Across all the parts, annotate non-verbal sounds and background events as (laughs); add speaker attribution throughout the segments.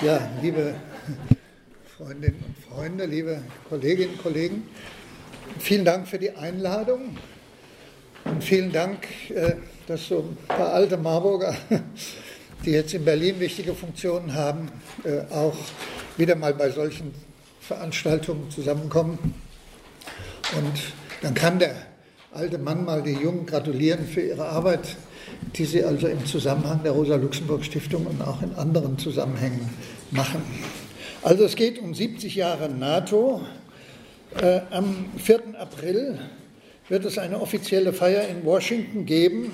Speaker 1: Ja, liebe Freundinnen und Freunde, liebe Kolleginnen und Kollegen, vielen Dank für die Einladung und vielen Dank, äh, dass so ein paar alte Marburger, die jetzt in Berlin wichtige Funktionen haben, äh, auch wieder mal bei solchen Veranstaltungen zusammenkommen. Und dann kann der alte Mann mal die Jungen gratulieren für ihre Arbeit die sie also im Zusammenhang der Rosa-Luxemburg-Stiftung und auch in anderen Zusammenhängen machen. Also es geht um 70 Jahre NATO. Äh, am 4. April wird es eine offizielle Feier in Washington geben.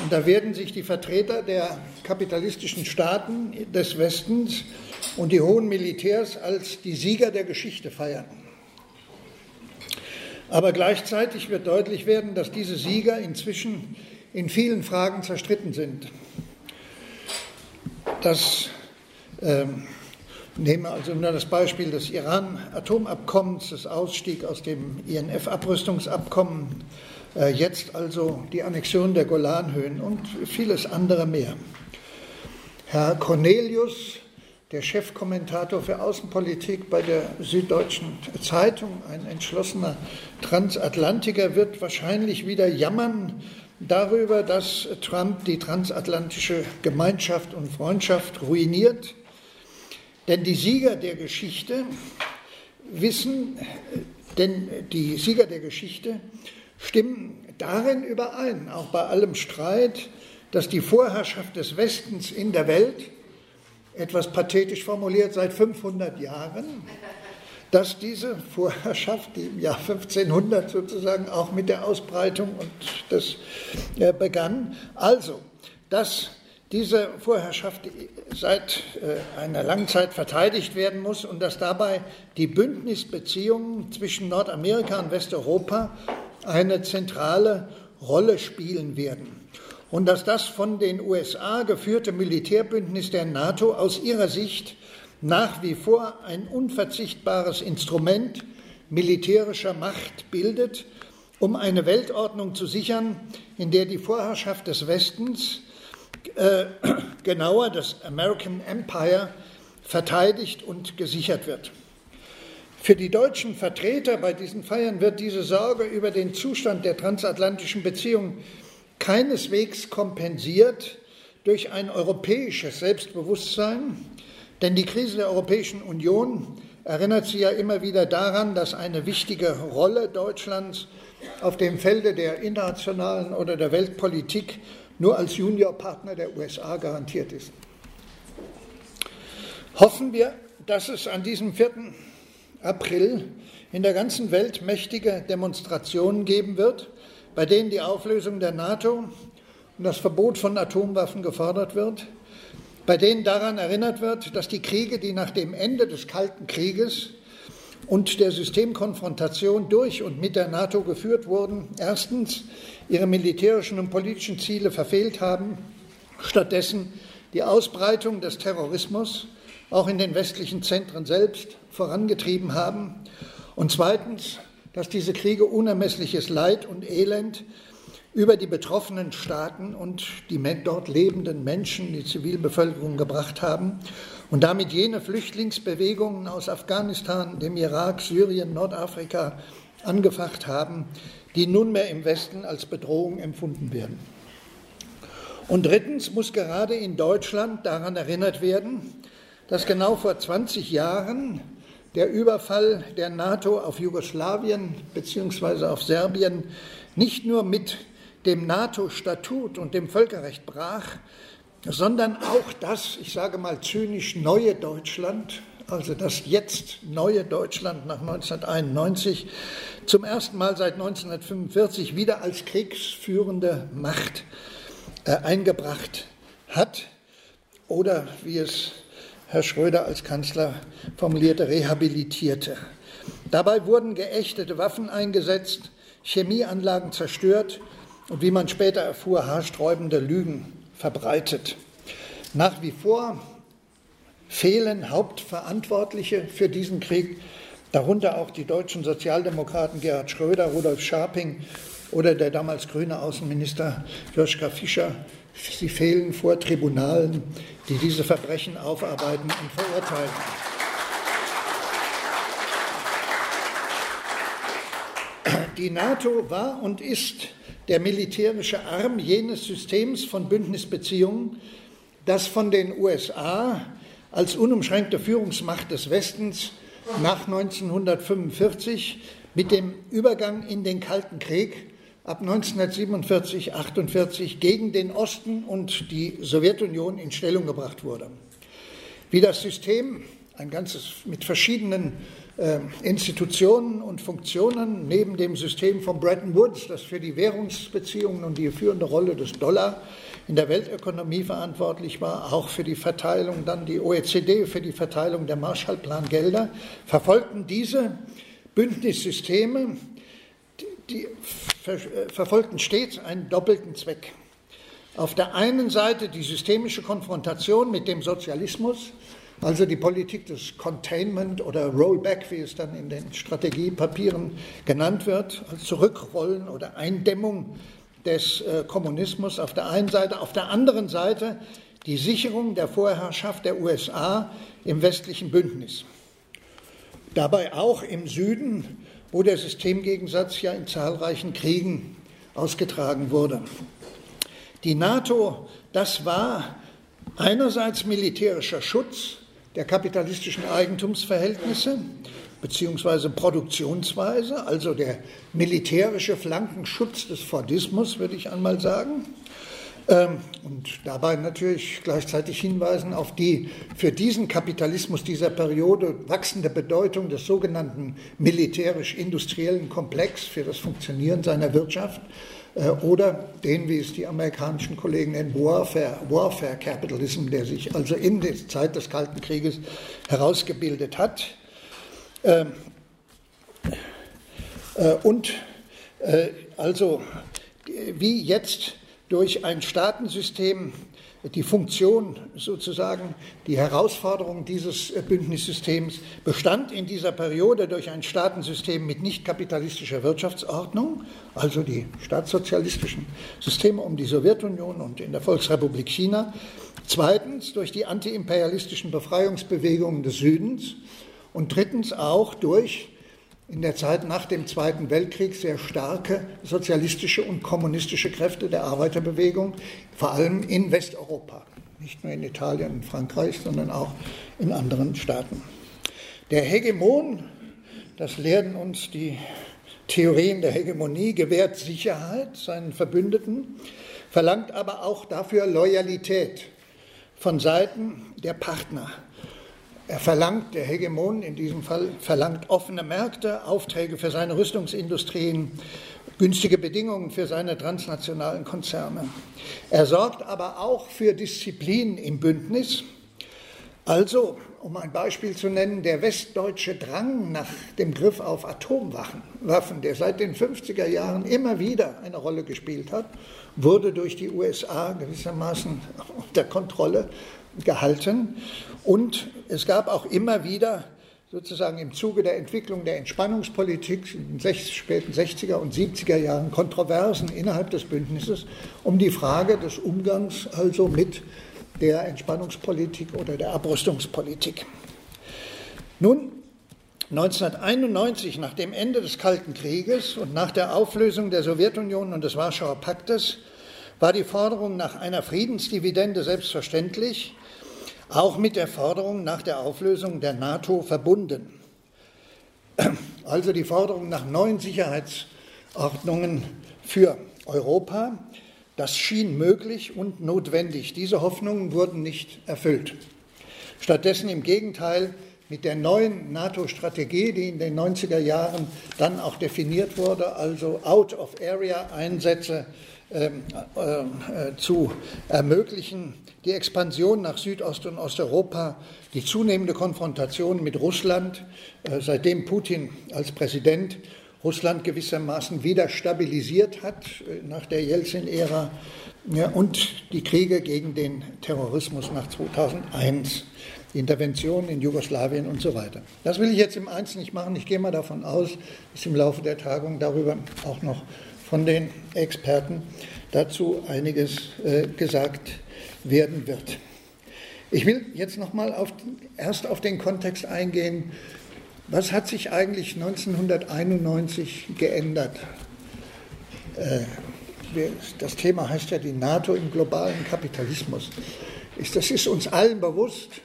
Speaker 1: Und da werden sich die Vertreter der kapitalistischen Staaten des Westens und die hohen Militärs als die Sieger der Geschichte feiern. Aber gleichzeitig wird deutlich werden, dass diese Sieger inzwischen in vielen Fragen zerstritten sind. Das ähm, nehmen wir also nur das Beispiel des Iran-Atomabkommens, des Ausstieg aus dem INF-Abrüstungsabkommen, äh, jetzt also die Annexion der Golanhöhen und vieles andere mehr. Herr Cornelius, der Chefkommentator für Außenpolitik bei der Süddeutschen Zeitung, ein entschlossener Transatlantiker, wird wahrscheinlich wieder jammern, darüber, dass Trump die transatlantische Gemeinschaft und Freundschaft ruiniert. Denn die Sieger der Geschichte wissen, denn die Sieger der Geschichte stimmen darin überein, auch bei allem Streit, dass die Vorherrschaft des Westens in der Welt, etwas pathetisch formuliert, seit 500 Jahren dass diese Vorherrschaft, die im Jahr 1500 sozusagen auch mit der Ausbreitung und das äh, begann, also, dass diese Vorherrschaft seit äh, einer langen Zeit verteidigt werden muss und dass dabei die Bündnisbeziehungen zwischen Nordamerika und Westeuropa eine zentrale Rolle spielen werden. Und dass das von den USA geführte Militärbündnis der NATO aus ihrer Sicht nach wie vor ein unverzichtbares Instrument militärischer Macht bildet, um eine Weltordnung zu sichern, in der die Vorherrschaft des Westens, äh, (clears throat) genauer das American Empire, verteidigt und gesichert wird. Für die deutschen Vertreter bei diesen Feiern wird diese Sorge über den Zustand der transatlantischen Beziehungen keineswegs kompensiert durch ein europäisches Selbstbewusstsein, denn die Krise der Europäischen Union erinnert sie ja immer wieder daran, dass eine wichtige Rolle Deutschlands auf dem Felde der internationalen oder der Weltpolitik nur als Juniorpartner der USA garantiert ist. Hoffen wir, dass es an diesem 4. April in der ganzen Welt mächtige Demonstrationen geben wird, bei denen die Auflösung der NATO und das Verbot von Atomwaffen gefordert wird, bei denen daran erinnert wird, dass die Kriege, die nach dem Ende des Kalten Krieges und der Systemkonfrontation durch und mit der NATO geführt wurden, erstens ihre militärischen und politischen Ziele verfehlt haben, stattdessen die Ausbreitung des Terrorismus auch in den westlichen Zentren selbst vorangetrieben haben und zweitens, dass diese Kriege unermessliches Leid und Elend über die betroffenen Staaten und die dort lebenden Menschen, die Zivilbevölkerung gebracht haben und damit jene Flüchtlingsbewegungen aus Afghanistan, dem Irak, Syrien, Nordafrika angefacht haben, die nunmehr im Westen als Bedrohung empfunden werden. Und drittens muss gerade in Deutschland daran erinnert werden, dass genau vor 20 Jahren der Überfall der NATO auf Jugoslawien bzw. auf Serbien nicht nur mit dem NATO-Statut und dem Völkerrecht brach, sondern auch das, ich sage mal zynisch, neue Deutschland, also das jetzt neue Deutschland nach 1991, zum ersten Mal seit 1945 wieder als kriegsführende Macht äh, eingebracht hat oder wie es Herr Schröder als Kanzler formulierte, rehabilitierte. Dabei wurden geächtete Waffen eingesetzt, Chemieanlagen zerstört und wie man später erfuhr, haarsträubende Lügen verbreitet. Nach wie vor fehlen Hauptverantwortliche für diesen Krieg, darunter auch die deutschen Sozialdemokraten Gerhard Schröder, Rudolf Scharping oder der damals grüne Außenminister Joschka Fischer, sie fehlen vor Tribunalen, die diese Verbrechen aufarbeiten und verurteilen. Die NATO war und ist der militärische Arm jenes Systems von Bündnisbeziehungen, das von den USA als unumschränkte Führungsmacht des Westens nach 1945 mit dem Übergang in den Kalten Krieg ab 1947, 48 gegen den Osten und die Sowjetunion in Stellung gebracht wurde. Wie das System, ein ganzes mit verschiedenen Institutionen und Funktionen neben dem System von Bretton Woods, das für die Währungsbeziehungen und die führende Rolle des Dollar in der Weltökonomie verantwortlich war, auch für die Verteilung, dann die OECD für die Verteilung der Marshallplan-Gelder, verfolgten diese Bündnissysteme die äh, verfolgten stets einen doppelten Zweck. Auf der einen Seite die systemische Konfrontation mit dem Sozialismus, also die Politik des Containment oder Rollback, wie es dann in den Strategiepapieren genannt wird, als Zurückrollen oder Eindämmung des äh, Kommunismus auf der einen Seite, auf der anderen Seite die Sicherung der Vorherrschaft der USA im westlichen Bündnis. Dabei auch im Süden wo der Systemgegensatz ja in zahlreichen Kriegen ausgetragen wurde. Die NATO, das war einerseits militärischer Schutz der kapitalistischen Eigentumsverhältnisse bzw. Produktionsweise, also der militärische Flankenschutz des Fordismus, würde ich einmal sagen. Ähm, und dabei natürlich gleichzeitig hinweisen auf die für diesen Kapitalismus dieser Periode wachsende Bedeutung des sogenannten militärisch-industriellen Komplex für das Funktionieren seiner Wirtschaft oder den, wie es die amerikanischen Kollegen nennen, Warfare, Warfare Capitalism, der sich also in der Zeit des Kalten Krieges herausgebildet hat. Ähm, äh, und äh, also wie jetzt durch ein Staatensystem die Funktion sozusagen, die Herausforderung dieses Bündnissystems bestand in dieser Periode durch ein Staatensystem mit nicht kapitalistischer Wirtschaftsordnung, also die staatssozialistischen Systeme um die Sowjetunion und in der Volksrepublik China. Zweitens durch die antiimperialistischen Befreiungsbewegungen des Südens und drittens auch durch in der Zeit nach dem Zweiten Weltkrieg sehr starke sozialistische und kommunistische Kräfte der Arbeiterbewegung, vor allem in Westeuropa, nicht nur in Italien und Frankreich, sondern auch in anderen Staaten. Der Hegemon, das lehren uns die Theorien der Hegemonie, gewährt Sicherheit seinen Verbündeten, verlangt aber auch dafür Loyalität von Seiten der Partner er verlangt, der Hegemon in diesem Fall, verlangt offene Märkte, Aufträge für seine Rüstungsindustrien, günstige Bedingungen für seine transnationalen Konzerne. Er sorgt aber auch für Disziplin im Bündnis. Also, um ein Beispiel zu nennen, der westdeutsche Drang nach dem Griff auf Atomwaffen, der seit den 50er Jahren immer wieder eine Rolle gespielt hat, wurde durch die USA gewissermaßen (laughs) unter Kontrolle gehalten. Und es gab auch immer wieder sozusagen im Zuge der Entwicklung der Entspannungspolitik in den späten 60er und 70er Jahren Kontroversen innerhalb des Bündnisses um die Frage des Umgangs also mit der Entspannungspolitik oder der Abrüstungspolitik. Nun, 1991, nach dem Ende des Kalten Krieges und nach der Auflösung der Sowjetunion und des Warschauer Paktes, war die Forderung nach einer Friedensdividende selbstverständlich auch mit der Forderung nach der Auflösung der NATO verbunden. (clears throat) Also die Forderung nach neuen Sicherheitsordnungen für Europa, das schien möglich und notwendig. Diese Hoffnungen wurden nicht erfüllt. Stattdessen im Gegenteil mit der neuen NATO-Strategie, die in den 90er Jahren dann auch definiert wurde, also Out-of-Area-Einsätze zu ermöglichen, die Expansion nach Südost- und Osteuropa, die zunehmende Konfrontation mit Russland, äh, seitdem Putin als Präsident Russland gewissermaßen wieder stabilisiert hat nach der Jelzin-Ära und die Kriege gegen den Terrorismus nach 2001, die Intervention in Jugoslawien und so weiter. Das will ich jetzt im Einzelnen nicht machen. Ich gehe mal davon aus, dass im Laufe der Tagung darüber auch noch von den Experten dazu einiges äh, gesagt werden wird. Ich will jetzt nochmal auf, erst auf den Kontext eingehen. Was hat sich eigentlich 1991 geändert? Äh, das Thema heißt ja die NATO im globalen Kapitalismus. Das ist uns allen bewusst.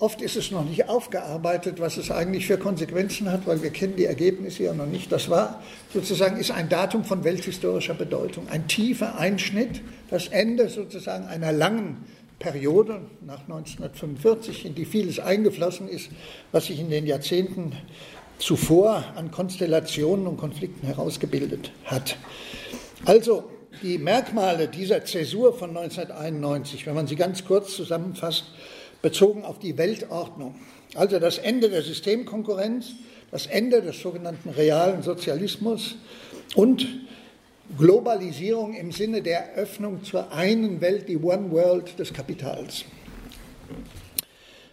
Speaker 1: Oft ist es noch nicht aufgearbeitet, was es eigentlich für Konsequenzen hat, weil wir kennen die Ergebnisse ja noch nicht. Das war sozusagen ist ein Datum von welthistorischer Bedeutung, ein tiefer Einschnitt, das Ende sozusagen einer langen Periode nach 1945, in die vieles eingeflossen ist, was sich in den Jahrzehnten zuvor an Konstellationen und Konflikten herausgebildet hat. Also die Merkmale dieser Zäsur von 1991, wenn man sie ganz kurz zusammenfasst, bezogen auf die Weltordnung. Also das Ende der Systemkonkurrenz, das Ende des sogenannten realen Sozialismus und Globalisierung im Sinne der Öffnung zur einen Welt, die One World des Kapitals.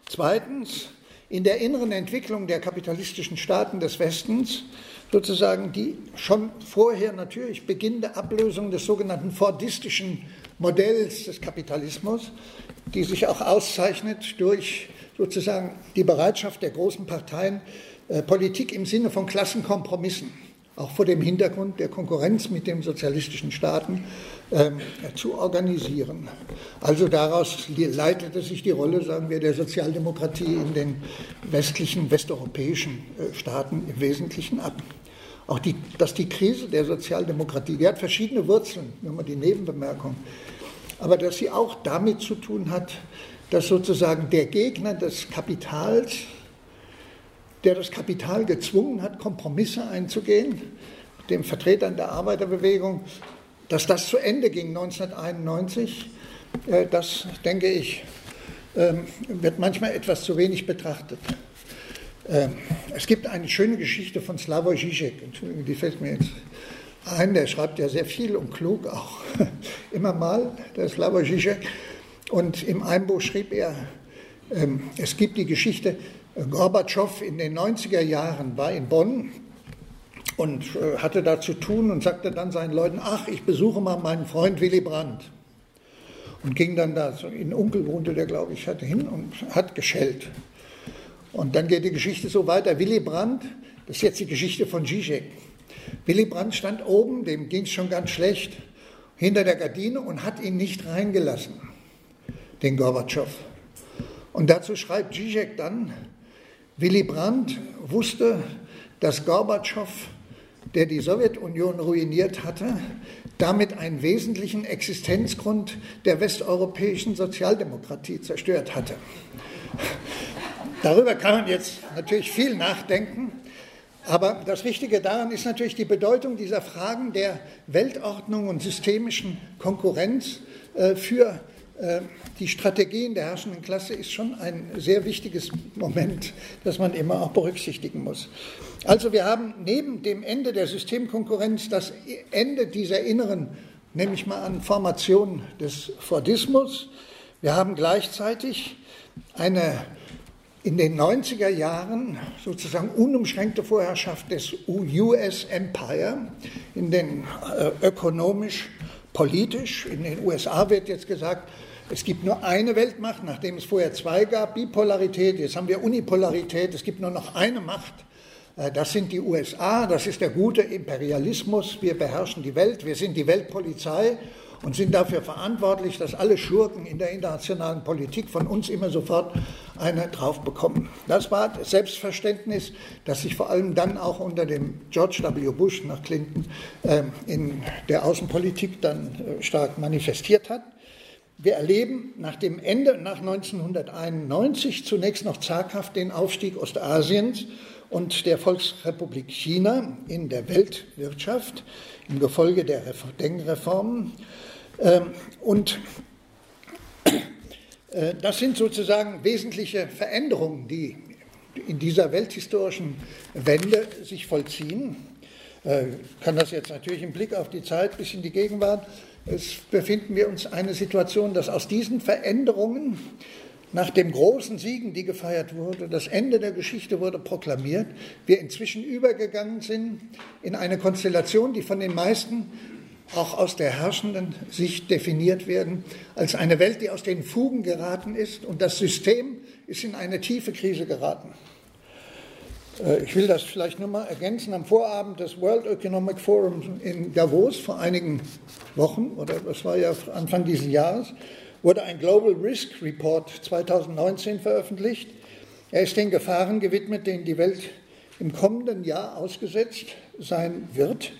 Speaker 1: Zweitens, in der inneren Entwicklung der kapitalistischen Staaten des Westens sozusagen die schon vorher natürlich beginnende Ablösung des sogenannten fordistischen Modells des Kapitalismus, die sich auch auszeichnet durch sozusagen die Bereitschaft der großen Parteien, äh, Politik im Sinne von Klassenkompromissen, auch vor dem Hintergrund der Konkurrenz mit den sozialistischen Staaten, ähm, zu organisieren. Also daraus leitete sich die Rolle, sagen wir, der Sozialdemokratie in den westlichen, westeuropäischen äh, Staaten im Wesentlichen ab. Auch die, dass die Krise der Sozialdemokratie, die hat verschiedene Wurzeln, nur mal die Nebenbemerkung, aber dass sie auch damit zu tun hat, dass sozusagen der Gegner des Kapitals, der das Kapital gezwungen hat, Kompromisse einzugehen, den Vertretern der Arbeiterbewegung, dass das zu Ende ging 1991, äh, das denke ich, ähm, wird manchmal etwas zu wenig betrachtet. Ähm, es gibt eine schöne Geschichte von Slavoj Žižek, Entschuldigung, die fällt mir jetzt ein, der schreibt ja sehr viel und klug auch (laughs) immer mal, der Slavoj Žižek. Und im Einbuch schrieb er, ähm, es gibt die Geschichte, Gorbatschow in den 90er Jahren war in Bonn und äh, hatte da zu tun und sagte dann seinen Leuten, ach, ich besuche mal meinen Freund Willy Brandt. Und ging dann da, so in Onkel wohnte der, glaube ich, hatte hin und hat geschellt. Und dann geht die Geschichte so weiter. Willy Brandt, das ist jetzt die Geschichte von Zizek. Willy Brandt stand oben, dem ging es schon ganz schlecht, hinter der Gardine und hat ihn nicht reingelassen, den Gorbatschow. Und dazu schreibt Zizek dann, Willy Brandt wusste, dass Gorbatschow, der die Sowjetunion ruiniert hatte, damit einen wesentlichen Existenzgrund der westeuropäischen Sozialdemokratie zerstört hatte. Darüber kann man jetzt natürlich viel nachdenken, aber das Wichtige daran ist natürlich die Bedeutung dieser Fragen der Weltordnung und systemischen Konkurrenz äh, für äh, die Strategien der herrschenden Klasse ist schon ein sehr wichtiges Moment, das man immer auch berücksichtigen muss. Also wir haben neben dem Ende der Systemkonkurrenz das Ende dieser inneren, nehme ich mal an, Formation des Fordismus. Wir haben gleichzeitig eine in den 90er Jahren sozusagen unumschränkte Vorherrschaft des US Empire in den äh, ökonomisch, politisch. In den USA wird jetzt gesagt, es gibt nur eine Weltmacht, nachdem es vorher zwei gab, Bipolarität, jetzt haben wir Unipolarität, es gibt nur noch eine Macht. Äh, das sind die USA, das ist der gute Imperialismus, wir beherrschen die Welt, wir sind die Weltpolizei und sind dafür verantwortlich, dass alle Schurken in der internationalen Politik von uns immer sofort eine drauf bekommen. Das war das Selbstverständnis, das sich vor allem dann auch unter dem George W. Bush nach Clinton äh, in der Außenpolitik dann äh, stark manifestiert hat. Wir erleben nach dem Ende, nach 1991, zunächst noch zaghaft den Aufstieg Ostasiens und der Volksrepublik China in der Weltwirtschaft im Gefolge der Deng-Reformen. Ähm, und äh, das sind sozusagen wesentliche Veränderungen, die in dieser welthistorischen Wende sich vollziehen. Ich äh, kann das jetzt natürlich im Blick auf die Zeit bis in die Gegenwart. Es befinden wir uns eine Situation, dass aus diesen Veränderungen nach dem großen Siegen, die gefeiert wurde, das Ende der Geschichte wurde proklamiert, wir inzwischen übergegangen sind in eine Konstellation, die von den meisten auch aus der herrschenden Sicht definiert werden, als eine Welt, die aus den Fugen geraten ist und das System ist in eine tiefe Krise geraten. Äh, ich will das vielleicht nur mal ergänzen. Am Vorabend des World Economic Forums in Davos vor einigen Wochen, oder das war ja Anfang dieses Jahres, wurde ein Global Risk Report 2019 veröffentlicht. Er ist den Gefahren gewidmet, denen die Welt im kommenden Jahr ausgesetzt sein wird.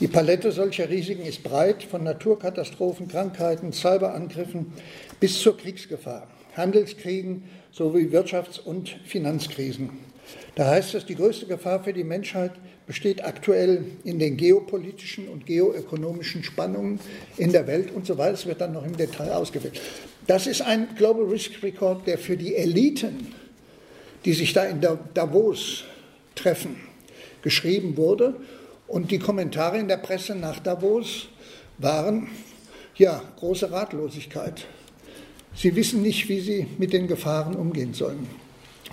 Speaker 1: Die Palette solcher Risiken ist breit, von Naturkatastrophen, Krankheiten, Cyberangriffen bis zur Kriegsgefahr, Handelskriegen sowie Wirtschafts- und Finanzkrisen. Da heißt es, die größte Gefahr für die Menschheit besteht aktuell in den geopolitischen und geoökonomischen Spannungen in der Welt und so weiter. Es wird dann noch im Detail ausgewählt. Das ist ein Global Risk Record, der für die Eliten, die sich da in Davos treffen, geschrieben wurde. Und die Kommentare in der Presse nach Davos waren, ja, große Ratlosigkeit. Sie wissen nicht, wie sie mit den Gefahren umgehen sollen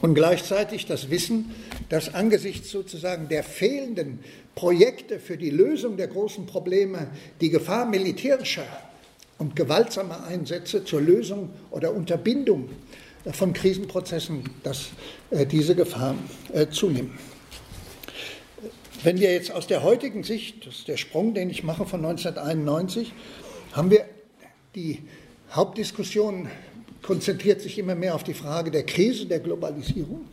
Speaker 1: und gleichzeitig das Wissen, dass angesichts sozusagen der fehlenden Projekte für die Lösung der großen Probleme die Gefahr militärischer und gewaltsamer Einsätze zur Lösung oder Unterbindung von Krisenprozessen, dass äh, diese Gefahr äh, zunehmen. Wenn wir jetzt aus der heutigen Sicht, das ist der Sprung, den ich mache von 1991, haben wir die Hauptdiskussion konzentriert sich immer mehr auf die Frage der Krise der Globalisierung.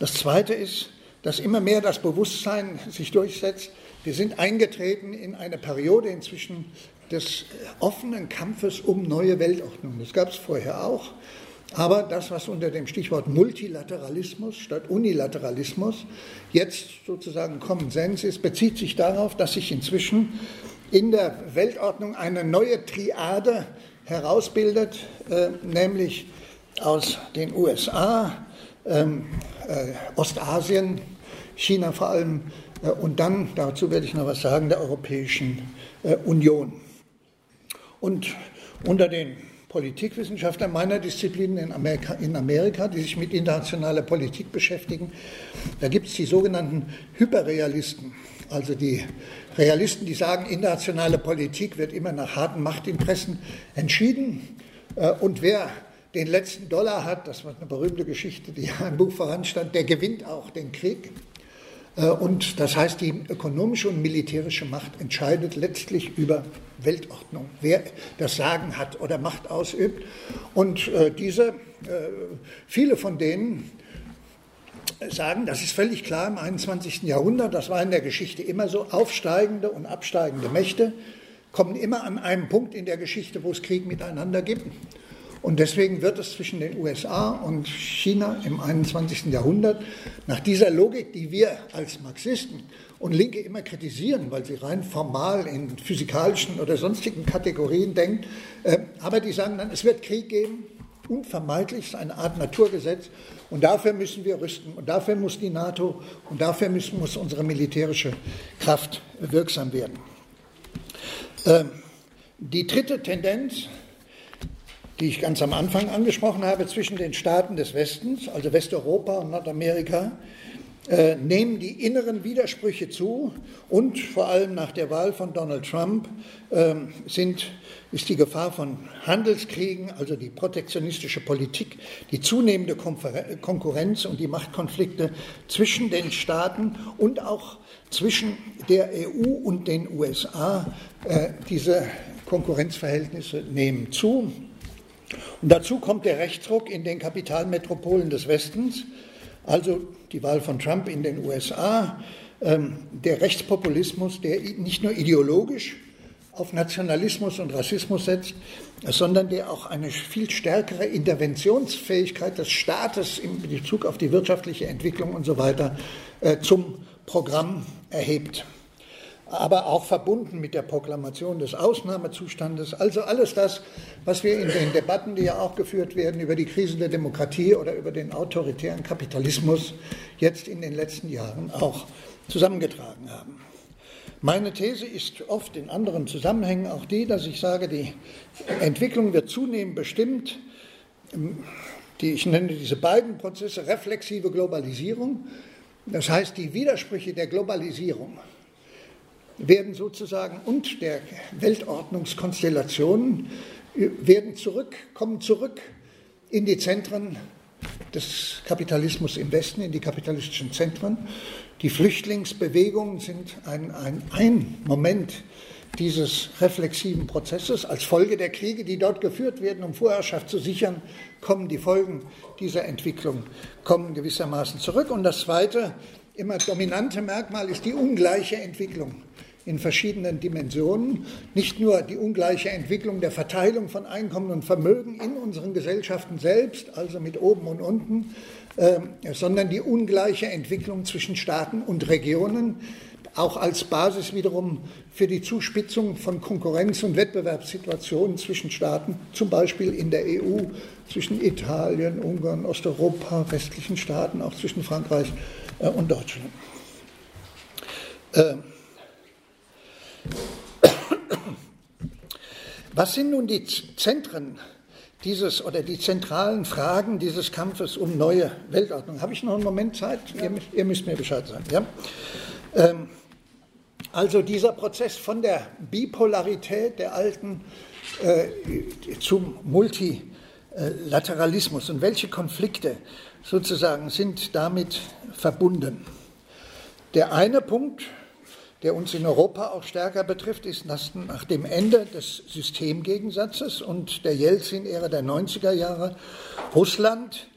Speaker 1: Das Zweite ist, dass immer mehr das Bewusstsein sich durchsetzt, wir sind eingetreten in eine Periode inzwischen des offenen Kampfes um neue Weltordnung. Das gab es vorher auch. Aber das, was unter dem Stichwort Multilateralismus statt Unilateralismus jetzt sozusagen Common Sense ist, bezieht sich darauf, dass sich inzwischen in der Weltordnung eine neue Triade herausbildet, äh, nämlich aus den USA, ähm, äh, Ostasien, China vor allem äh, und dann, dazu werde ich noch was sagen, der Europäischen äh, Union. Und unter den Politikwissenschaftlern meiner Disziplin in Amerika, in Amerika, die sich mit internationaler Politik beschäftigen, da gibt es die sogenannten Hyperrealisten, also die Realisten, die sagen, internationale Politik wird immer nach harten Machtinteressen entschieden. Äh, und wer den letzten Dollar hat, das war eine berühmte Geschichte, die im Buch voranstand, der gewinnt auch den Krieg. Äh, und das heißt, die ökonomische und militärische Macht entscheidet letztlich über Weltordnung, wer das Sagen hat oder Macht ausübt. Und äh, diese, viele von denen sagen, das ist völlig klar im 21. Jahrhundert, das war in der Geschichte immer so, aufsteigende und absteigende Mächte kommen immer an einem Punkt in der Geschichte, wo es Krieg miteinander gibt. Und deswegen wird es zwischen den USA und China im 21. Jahrhundert nach dieser Logik, die wir als Marxisten und Linke immer kritisieren, weil sie rein formal in physikalischen oder sonstigen Kategorien denken, äh, aber die sagen dann, es wird Krieg geben, unvermeidlich, ist eine Art Naturgesetz. Und dafür müssen wir rüsten. Und dafür muss die NATO und dafür müssen, muss unsere militärische Kraft wirksam werden. Ähm, die dritte Tendenz, die ich ganz am Anfang angesprochen habe, zwischen den Staaten des Westens, also Westeuropa und Nordamerika, äh, nehmen die inneren Widersprüche zu und vor allem nach der Wahl von Donald Trump äh, sind, ist die Gefahr von Handelskriegen, also die protektionistische Politik, die zunehmende Konkurrenz und die Machtkonflikte zwischen den Staaten und auch zwischen der EU und den USA, äh, diese Konkurrenzverhältnisse nehmen zu. Und dazu kommt der Rechtsruck in den Kapitalmetropolen des Westens, also die Wahl von Trump in den USA, ähm, der Rechtspopulismus, der nicht nur ideologisch auf Nationalismus und Rassismus setzt, sondern der auch eine viel stärkere Interventionsfähigkeit des Staates in Bezug auf die wirtschaftliche Entwicklung und so weiter äh, zum Programm erhebt aber auch verbunden mit der Proklamation des Ausnahmezustandes. Also alles das, was wir in den Debatten, die ja auch geführt werden über die Krise der Demokratie oder über den autoritären Kapitalismus, jetzt in den letzten Jahren auch zusammengetragen haben. Meine These ist oft in anderen Zusammenhängen auch die, dass ich sage, die Entwicklung wird zunehmend bestimmt die, ich nenne diese beiden Prozesse reflexive Globalisierung, das heißt die Widersprüche der Globalisierung werden sozusagen und der Weltordnungskonstellationen werden zurück, kommen zurück in die Zentren des Kapitalismus im Westen, in die kapitalistischen Zentren. Die Flüchtlingsbewegungen sind ein, ein, ein Moment dieses reflexiven Prozesses. Als Folge der Kriege, die dort geführt werden, um Vorherrschaft zu sichern, kommen die Folgen dieser Entwicklung kommen gewissermaßen zurück. Und das zweite, immer dominante Merkmal ist die ungleiche Entwicklung in verschiedenen Dimensionen. Nicht nur die ungleiche Entwicklung der Verteilung von Einkommen und Vermögen in unseren Gesellschaften selbst, also mit oben und unten, äh, sondern die ungleiche Entwicklung zwischen Staaten und Regionen, auch als Basis wiederum für die Zuspitzung von Konkurrenz- und Wettbewerbssituationen zwischen Staaten, zum Beispiel in der EU, zwischen Italien, Ungarn, Osteuropa, westlichen Staaten, auch zwischen Frankreich äh, und Deutschland. Äh, was sind nun die Zentren dieses oder die zentralen Fragen dieses Kampfes um neue Weltordnung? Habe ich noch einen Moment Zeit? Ja. Ihr, ihr, müsst mir Bescheid sagen. Ja? Ähm, also dieser Prozess von der Bipolarität der alten äh, zum Multilateralismus und welche Konflikte sozusagen sind damit verbunden. Der eine Punkt, der uns in Europa auch stärker betrifft, ist, dass nach dem Ende des Systemgegensatzes und der Jelzin-Ära der 90er Jahre. Russland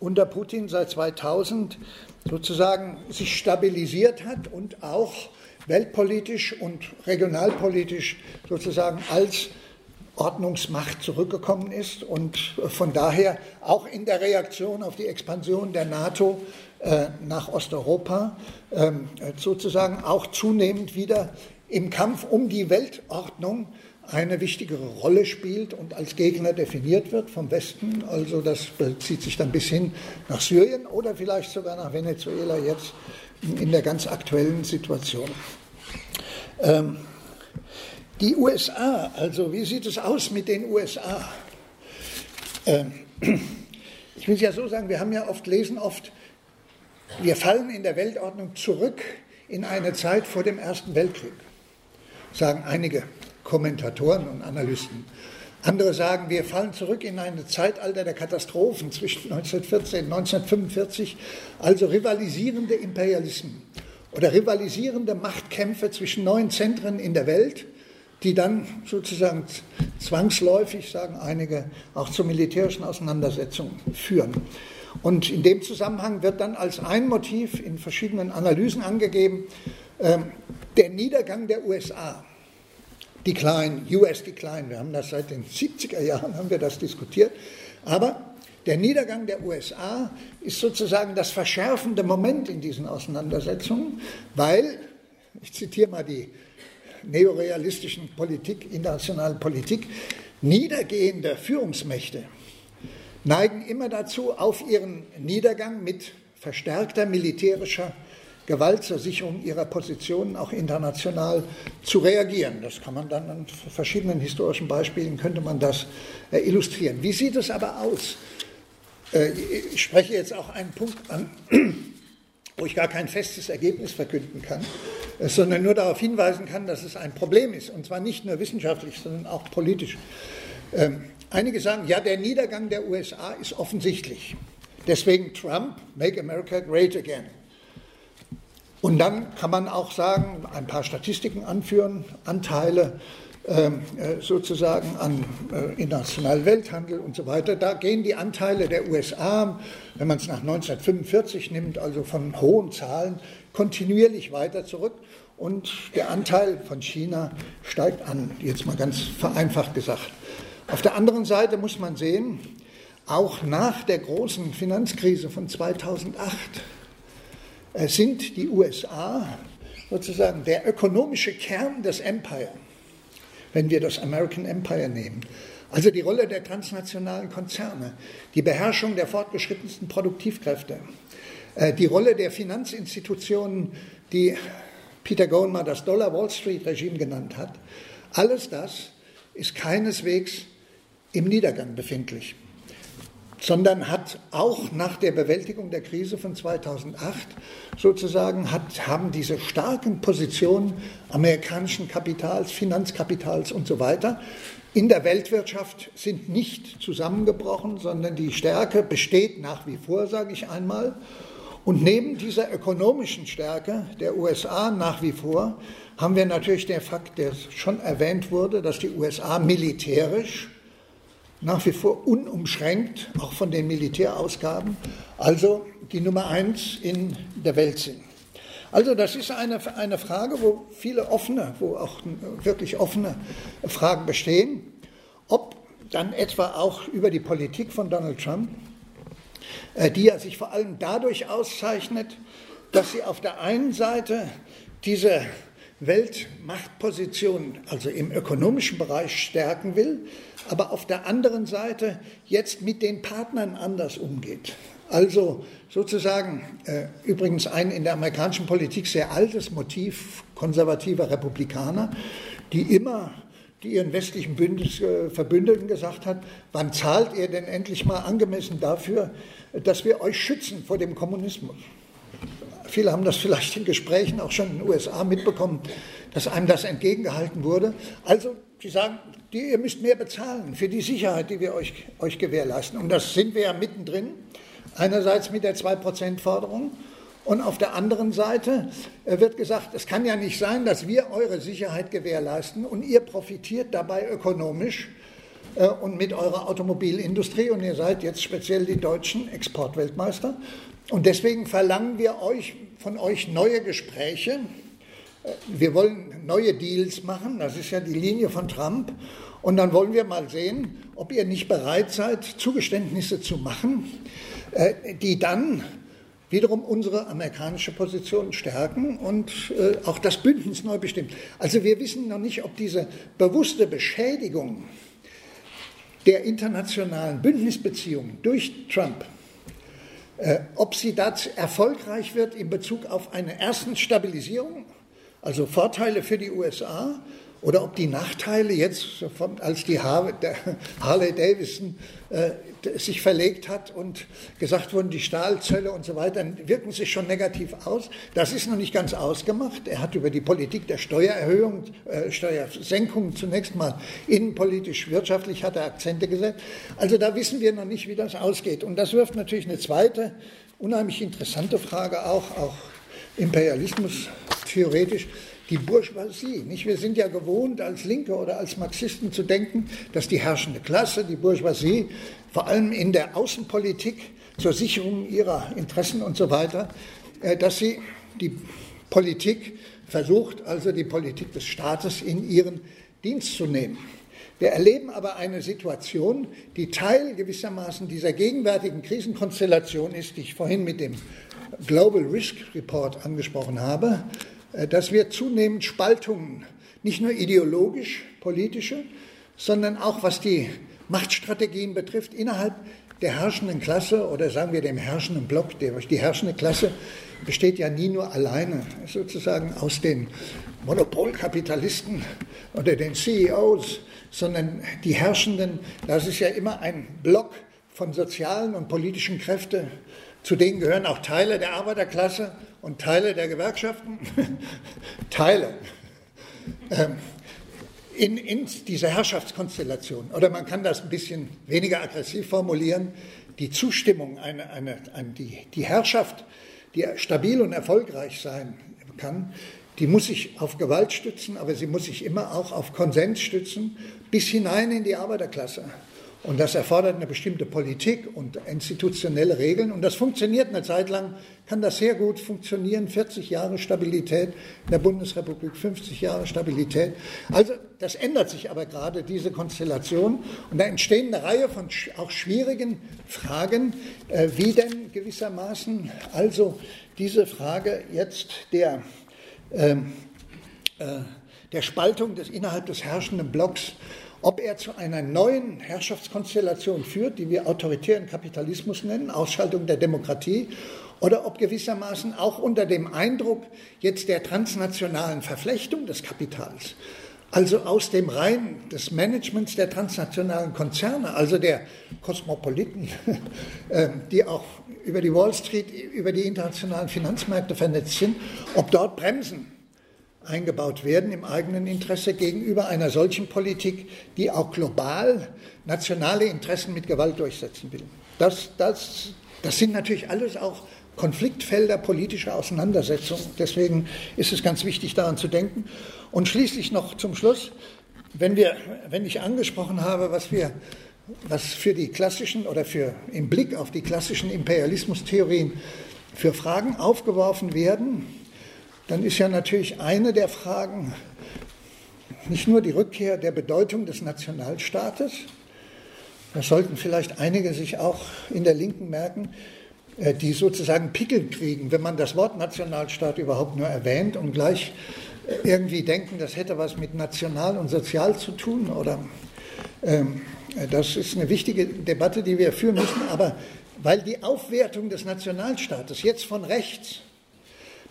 Speaker 1: unter Putin seit 2000 sozusagen sich stabilisiert hat und auch weltpolitisch und regionalpolitisch sozusagen als Ordnungsmacht zurückgekommen ist und von daher auch in der Reaktion auf die Expansion der NATO nach Osteuropa ähm, sozusagen auch zunehmend wieder im Kampf um die Weltordnung eine wichtigere Rolle spielt und als Gegner definiert wird vom Westen. Also das bezieht sich dann bis hin nach Syrien oder vielleicht sogar nach Venezuela jetzt in der ganz aktuellen Situation. Ähm, die USA, also wie sieht es aus mit den USA? Ähm, (clears throat) ich will es ja so sagen, wir haben ja oft, lesen oft, wir fallen in der Weltordnung zurück in eine Zeit vor dem Ersten Weltkrieg, sagen einige Kommentatoren und Analysten. Andere sagen, wir fallen zurück in ein Zeitalter der Katastrophen zwischen 1914 und 1945, also rivalisierende Imperialismen oder rivalisierende Machtkämpfe zwischen neuen Zentren in der Welt, die dann sozusagen zwangsläufig, sagen einige, auch zu militärischen Auseinandersetzungen führen. Und in dem Zusammenhang wird dann als ein Motiv in verschiedenen Analysen angegeben, äh, der Niedergang der USA. Decline, US Decline, wir haben das seit den 70er Jahren, haben wir das diskutiert, aber der Niedergang der USA ist sozusagen das verschärfende Moment in diesen Auseinandersetzungen, weil, ich zitiere mal die neorealistischen Politik, internationalen Politik, niedergehende Führungsmächte neigen immer dazu, auf ihren Niedergang mit verstärkter militärischer Gewalt zur Sicherung ihrer Positionen auch international zu reagieren. Das kann man dann an verschiedenen historischen Beispielen könnte man das äh, illustrieren. Wie sieht es aber aus? Äh, ich spreche jetzt auch einen Punkt an, (clears throat) wo ich gar kein festes Ergebnis verkünden kann, äh, sondern nur darauf hinweisen kann, dass es ein Problem ist, und zwar nicht nur wissenschaftlich, sondern auch politisch. Einige sagen, ja, der Niedergang der USA ist offensichtlich. Deswegen Trump, Make America Great Again. Und dann kann man auch sagen, ein paar Statistiken anführen, Anteile ähm, äh, sozusagen an äh, internationalen Welthandel und so weiter. Da gehen die Anteile der USA, wenn man es nach 1945 nimmt, also von hohen Zahlen, kontinuierlich weiter zurück. Und der Anteil von China steigt an, jetzt mal ganz vereinfacht gesagt. Auf der anderen Seite muss man sehen, auch nach der großen Finanzkrise von 2008 äh, sind die USA sozusagen der ökonomische Kern des Empire wenn wir das American Empire nehmen. Also die Rolle der transnationalen Konzerne, die Beherrschung der fortgeschrittensten Produktivkräfte, äh, die Rolle der Finanzinstitutionen, die Peter Goldman das Dollar-Wall Street-Regime genannt hat, alles das ist keineswegs im Niedergang befindlich. sondern hat auch nach der Bewältigung der Krise von 2008 sozusagen hat, haben diese starken Positionen amerikanischen Kapitals, Finanzkapitals und so weiter in der Weltwirtschaft sind nicht zusammengebrochen, sondern die Stärke besteht nach wie vor, sage ich einmal. Und neben dieser ökonomischen Stärke der USA nach wie vor haben wir natürlich den Fakt, der schon erwähnt wurde, dass die USA militärisch nach wie vor unumschränkt, auch von den Militärausgaben, also die Nummer eins in der Welt sind. Also das ist eine, eine Frage, wo viele offene, wo auch wirklich offene Fragen bestehen, ob dann etwa auch über die Politik von Donald Trump, äh, die ja sich vor allem dadurch auszeichnet, dass sie auf der einen Seite diese Weltmachtposition, also im ökonomischen Bereich, stärken will, aber auf der anderen Seite jetzt mit den Partnern anders umgeht. Also sozusagen äh, übrigens ein in der amerikanischen Politik sehr altes Motiv konservativer Republikaner, die immer die ihren westlichen Bündnis, äh, Verbündeten gesagt hat, wann zahlt ihr denn endlich mal angemessen dafür, dass wir euch schützen vor dem Kommunismus? Viele haben das vielleicht in Gesprächen auch schon in den USA mitbekommen, dass einem das entgegengehalten wurde. Also, sie sagen, die, ihr müsst mehr bezahlen für die Sicherheit, die wir euch, euch gewährleisten. Und das sind wir ja mittendrin. Einerseits mit der 2%-Forderung und auf der anderen Seite äh, wird gesagt, es kann ja nicht sein, dass wir eure Sicherheit gewährleisten und ihr profitiert dabei ökonomisch äh, und mit eurer Automobilindustrie und ihr seid jetzt speziell die deutschen Exportweltmeister. Und deswegen verlangen wir euch, von euch neue Gespräche. Wir wollen neue Deals machen, das ist ja die Linie von Trump. Und dann wollen wir mal sehen, ob ihr nicht bereit seid, Zugeständnisse zu machen, äh, die dann wiederum unsere amerikanische Position stärken und äh, auch das Bündnis neu bestimmt. Also wir wissen noch nicht, ob diese bewusste Beschädigung der internationalen Bündnisbeziehungen durch Trump, äh, ob sie dazu erfolgreich wird in Bezug auf eine erstens Stabilisierung, also Vorteile für die USA, oder ob die Nachteile jetzt, als die Harley Davidson äh, sich verlegt hat und gesagt wurden, die Stahlzölle und so weiter, wirken sich schon negativ aus. Das ist noch nicht ganz ausgemacht. Er hat über die Politik der Steuererhöhung, äh, Steuersenkung zunächst mal innenpolitisch, wirtschaftlich hat er Akzente gesetzt. Also da wissen wir noch nicht, wie das ausgeht. Und das wirft natürlich eine zweite, unheimlich interessante Frage auch, auch Imperialismus theoretisch die Bourgeoisie. Nicht? Wir sind ja gewohnt, als Linke oder als Marxisten zu denken, dass die herrschende Klasse, die Bourgeoisie, vor allem in der Außenpolitik zur Sicherung ihrer Interessen und so weiter, äh, dass sie die Politik versucht, also die Politik des Staates in ihren Dienst zu nehmen. Wir erleben aber eine Situation, die Teil gewissermaßen dieser gegenwärtigen Krisenkonstellation ist, die ich vorhin mit dem Global Risk Report angesprochen habe, dass wir zunehmend Spaltungen, nicht nur ideologisch, politische, sondern auch was die Machtstrategien betrifft, innerhalb der herrschenden Klasse oder sagen wir dem herrschenden Block, die herrschende Klasse besteht ja nie nur alleine sozusagen aus den Monopolkapitalisten oder den CEOs, sondern die Herrschenden, das ist ja immer ein Block von sozialen und politischen Kräften, zu denen gehören auch Teile der Arbeiterklasse und Teile der Gewerkschaften, (laughs) Teile ähm, in, in dieser Herrschaftskonstellation. Oder man kann das ein bisschen weniger aggressiv formulieren, die Zustimmung, eine, eine, eine, die, die Herrschaft, die stabil und erfolgreich sein kann, die muss sich auf Gewalt stützen, aber sie muss sich immer auch auf Konsens stützen, bis hinein in die Arbeiterklasse. Und das erfordert eine bestimmte Politik und institutionelle Regeln. Und das funktioniert eine Zeit lang, kann das sehr gut funktionieren. 40 Jahre Stabilität in der Bundesrepublik, 50 Jahre Stabilität. Also das ändert sich aber gerade, diese Konstellation. Und da entstehen eine Reihe von auch schwierigen Fragen, äh, wie denn gewissermaßen also diese Frage jetzt der, ähm, äh, der Spaltung des, innerhalb des herrschenden Blocks ob er zu einer neuen Herrschaftskonstellation führt, die wir autoritären Kapitalismus nennen, Ausschaltung der Demokratie, oder ob gewissermaßen auch unter dem Eindruck jetzt der transnationalen Verflechtung des Kapitals also aus dem Reihen des Managements der transnationalen Konzerne, also der Kosmopoliten, (laughs) ähm, die auch über die Wall Street, über die internationalen Finanzmärkte vernetzt sind, ob dort Bremsen eingebaut werden im eigenen Interesse gegenüber einer solchen Politik, die auch global nationale Interessen mit Gewalt durchsetzen will. Das, das, das sind natürlich alles auch Konfliktfelder politischer Auseinandersetzungen. Deswegen ist es ganz wichtig, daran zu denken. Und schließlich noch zum Schluss, wenn, wir, wenn ich angesprochen habe, was wir was für die klassischen oder für im Blick auf die klassischen Imperialismustheorien für Fragen aufgeworfen werden, dann ist ja natürlich eine der Fragen nicht nur die Rückkehr der Bedeutung des Nationalstaates, das sollten vielleicht einige sich auch in der Linken merken, äh, die sozusagen Pickel kriegen, wenn man das Wort Nationalstaat überhaupt nur erwähnt und gleich äh, irgendwie denken, das hätte was mit national und sozial zu tun. Oder ähm, das ist eine wichtige Debatte, die wir führen müssen. Aber weil die Aufwertung des Nationalstaates jetzt von rechts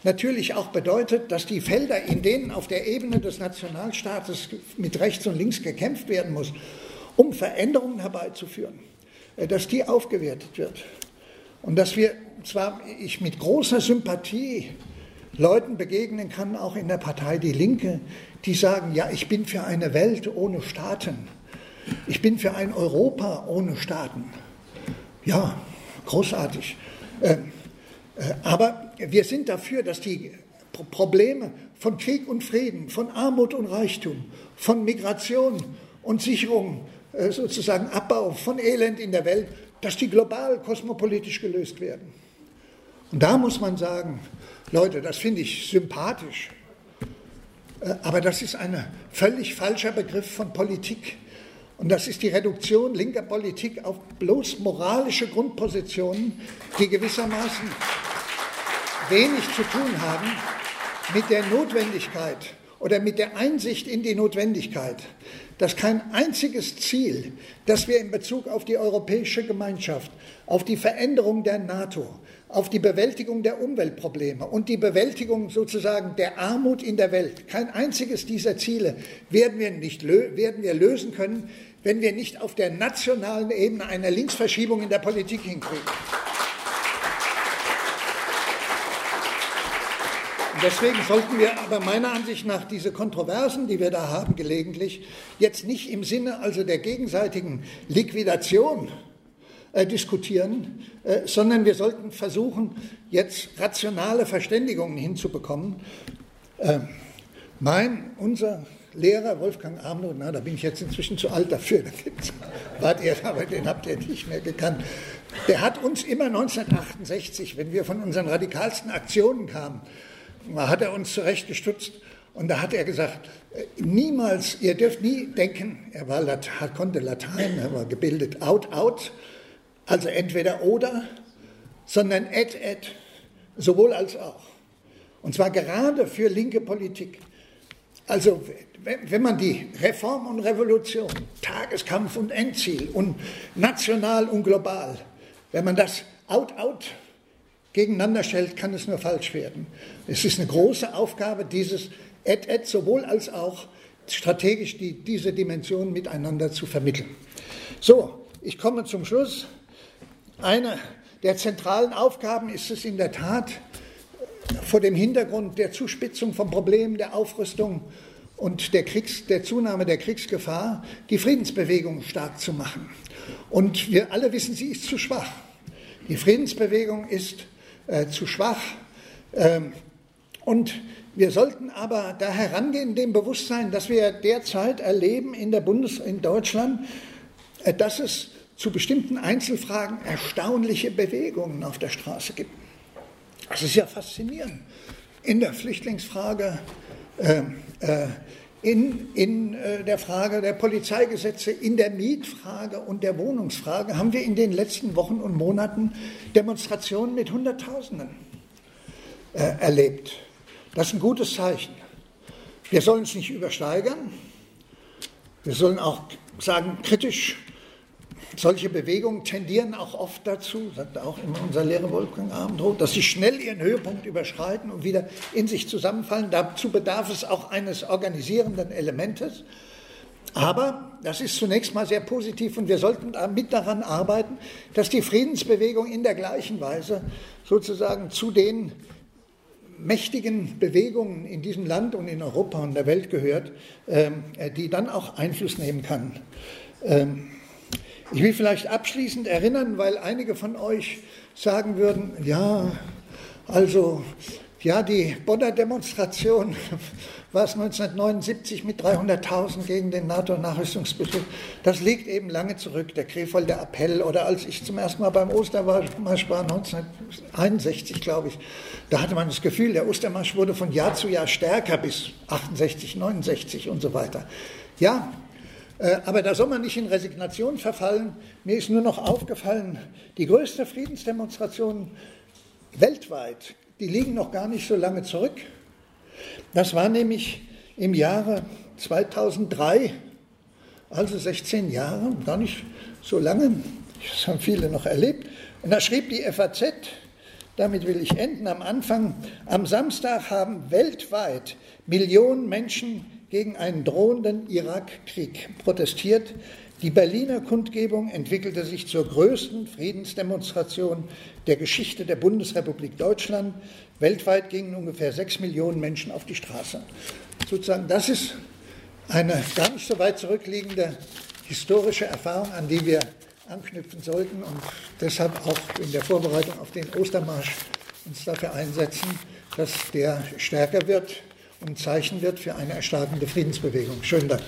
Speaker 1: natürlich auch bedeutet, dass die Felder, in denen auf der Ebene des Nationalstaates mit rechts und links gekämpft werden muss, um Veränderungen herbeizuführen, äh, dass die aufgewertet wird. Und dass wir zwar ich mit großer Sympathie Leuten begegnen kann, auch in der Partei Die Linke, die sagen, ja, ich bin für eine Welt ohne Staaten. Ich bin für ein Europa ohne Staaten. Ja, großartig. Ähm, äh, aber wir sind dafür, dass die Probleme von Krieg und Frieden, von Armut und Reichtum, von Migration und Sicherung äh, sozusagen Abbau von Elend in der Welt, dass die global kosmopolitisch gelöst werden. Und da muss man sagen, Leute, das finde ich sympathisch, äh, aber das ist ein völlig falscher Begriff von Politik. Und das ist die Reduktion linker Politik auf bloß moralische Grundpositionen, die gewissermaßen wenig zu tun haben mit der Notwendigkeit oder mit der Einsicht in die Notwendigkeit, dass kein einziges Ziel, das wir in Bezug auf die europäische Gemeinschaft, auf die Veränderung der NATO, auf die Bewältigung der Umweltprobleme und die Bewältigung sozusagen der Armut in der Welt, kein einziges dieser Ziele werden wir, nicht werden wir lösen können, wenn wir nicht auf der nationalen Ebene eine Linksverschiebung in der Politik hinkriegen. deswegen sollten wir aber meiner Ansicht nach diese Kontroversen, die wir da haben gelegentlich, jetzt nicht im Sinne also der gegenseitigen Liquidation äh, diskutieren, äh, sondern wir sollten versuchen, jetzt rationale Verständigungen hinzubekommen. Äh, mein, unser Lehrer Wolfgang Arnold, na, da bin ich jetzt inzwischen zu alt dafür, wart ihr, aber den habt ihr nicht mehr gekannt. Der hat uns immer 1968, wenn wir von unseren radikalsten Aktionen kamen, hat er uns zurechtgestutzt und da hat er gesagt, äh, niemals, ihr dürft nie denken, er war konnte Latein, er war gebildet, out, out, also entweder oder, sondern et, et, sowohl als auch. Und zwar gerade für linke Politik. Also wenn man die Reform und Revolution, Tageskampf und Endziel und national und global, wenn man das out, out gegeneinander stellt, kann es nur falsch werden. Es ist eine große Aufgabe, dieses Et-Et sowohl als auch strategisch die, diese Dimensionen miteinander zu vermitteln. So, ich komme zum Schluss. Eine der zentralen Aufgaben ist es in der Tat, vor dem Hintergrund der Zuspitzung von Problemen, der Aufrüstung und der, Kriegs-, der Zunahme der Kriegsgefahr, die Friedensbewegung stark zu machen. Und wir alle wissen, sie ist zu schwach. Die Friedensbewegung ist äh, zu schwach. Ähm, und wir sollten aber da herangehen, dem Bewusstsein, dass wir derzeit erleben in, der Bundes in Deutschland, äh, dass es zu bestimmten Einzelfragen erstaunliche Bewegungen auf der Straße gibt. Das ist ja faszinierend. In der Flüchtlingsfrage, äh, äh, in, in äh, der Frage der Polizeigesetze, in der Mietfrage und der Wohnungsfrage haben wir in den letzten Wochen und Monaten Demonstrationen mit Hunderttausenden äh, erlebt. Das ist ein gutes Zeichen. Wir sollen es nicht übersteigern. Wir sollen auch sagen, kritisch solche Bewegungen tendieren auch oft dazu, sagt auch immer unser Lehrer Wolfgang Abendroth, dass sie schnell ihren Höhepunkt überschreiten und wieder in sich zusammenfallen. Dazu bedarf es auch eines organisierenden Elementes. Aber das ist zunächst mal sehr positiv und wir sollten mit daran arbeiten, dass die Friedensbewegung in der gleichen Weise sozusagen zu den mächtigen Bewegungen in diesem Land und in Europa und der Welt gehört, ähm, die dann auch Einfluss nehmen kann. Ich will vielleicht abschließend erinnern, weil einige von euch sagen würden, ja, also, ja, die Bonner Demonstration (laughs) war es 1979 mit 300.000 gegen den NATO-Nachrüstungsbeschluss. Das liegt eben lange zurück, der Krefelder Appell. Oder als ich zum ersten Mal beim Ostermarsch war, 1961, glaube ich, da hatte man das Gefühl, der Ostermarsch wurde von Jahr zu Jahr stärker bis 68, 69 und so weiter. Ja, aber da soll man nicht in Resignation verfallen. Mir ist nur noch aufgefallen, die größte Friedensdemonstration weltweit, die liegen noch gar nicht so lange zurück. Das war nämlich im Jahre 2003, also 16 Jahre, gar nicht so lange, das haben viele noch erlebt. Und da schrieb die FAZ, damit will ich enden, am Anfang, am Samstag haben weltweit Millionen Menschen gegen einen drohenden Irakkrieg protestiert. Die Berliner Kundgebung entwickelte sich zur größten Friedensdemonstration der Geschichte der Bundesrepublik Deutschland. Weltweit gingen ungefähr sechs Millionen Menschen auf die Straße. Sozusagen, das ist eine gar nicht so weit zurückliegende historische Erfahrung, an die wir anknüpfen sollten und deshalb auch in der Vorbereitung auf den Ostermarsch uns dafür einsetzen, dass der stärker wird und Zeichen wird für eine erstarkende Friedensbewegung. Schönen Dank.